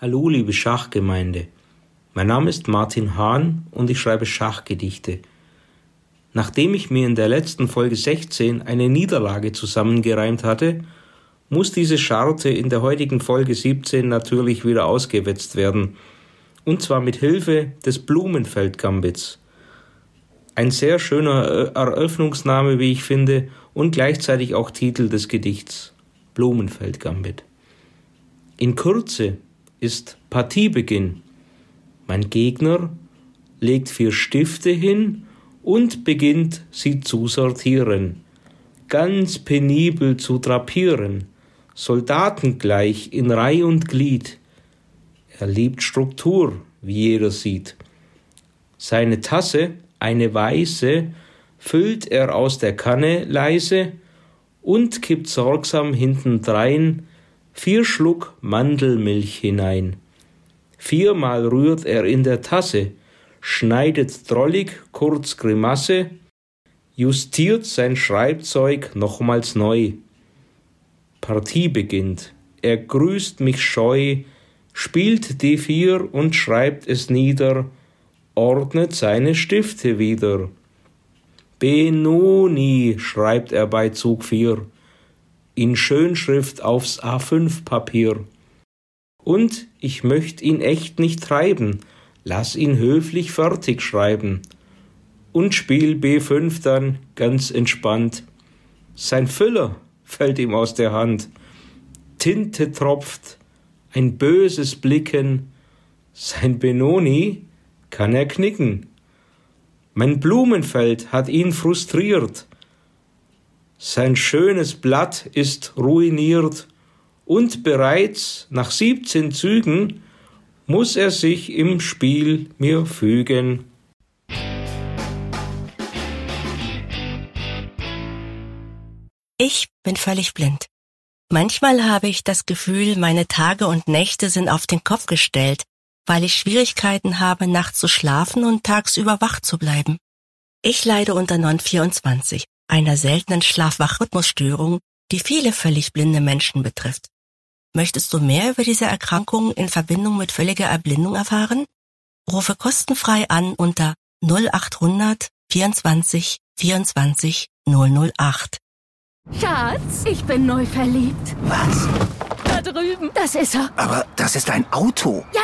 Hallo, liebe Schachgemeinde. Mein Name ist Martin Hahn und ich schreibe Schachgedichte. Nachdem ich mir in der letzten Folge 16 eine Niederlage zusammengereimt hatte, muss diese Scharte in der heutigen Folge 17 natürlich wieder ausgewetzt werden. Und zwar mit Hilfe des Blumenfeld-Gambits. Ein sehr schöner Eröffnungsname, wie ich finde, und gleichzeitig auch Titel des Gedichts. Blumenfeld-Gambit. In Kürze ist Partiebeginn. Mein Gegner legt vier Stifte hin und beginnt sie zu sortieren, ganz penibel zu drapieren, soldatengleich in Reih und Glied. Er liebt Struktur, wie jeder sieht. Seine Tasse, eine weiße, füllt er aus der Kanne leise und kippt sorgsam hintendrein vier Schluck Mandelmilch hinein. Viermal rührt er in der Tasse, schneidet drollig kurz Grimasse, justiert sein Schreibzeug nochmals neu. Partie beginnt, er grüßt mich scheu, spielt die vier und schreibt es nieder, ordnet seine Stifte wieder. Benoni, schreibt er bei Zug vier in Schönschrift aufs A5-Papier. Und ich möcht ihn echt nicht treiben, lass ihn höflich fertig schreiben. Und spiel B5 dann ganz entspannt. Sein Füller fällt ihm aus der Hand. Tinte tropft, ein böses Blicken. Sein Benoni kann er knicken. Mein Blumenfeld hat ihn frustriert. Sein schönes Blatt ist ruiniert und bereits nach siebzehn Zügen muss er sich im Spiel mir fügen. Ich bin völlig blind. Manchmal habe ich das Gefühl, meine Tage und Nächte sind auf den Kopf gestellt, weil ich Schwierigkeiten habe, nachts zu schlafen und tagsüber wach zu bleiben. Ich leide unter Non-24 einer seltenen Schlafwachrhythmusstörung, die viele völlig blinde Menschen betrifft. Möchtest du mehr über diese Erkrankung in Verbindung mit völliger Erblindung erfahren? Rufe kostenfrei an unter 0800 24 24 008. Schatz, ich bin neu verliebt. Was? Da drüben. Das ist er. Aber das ist ein Auto. Ja.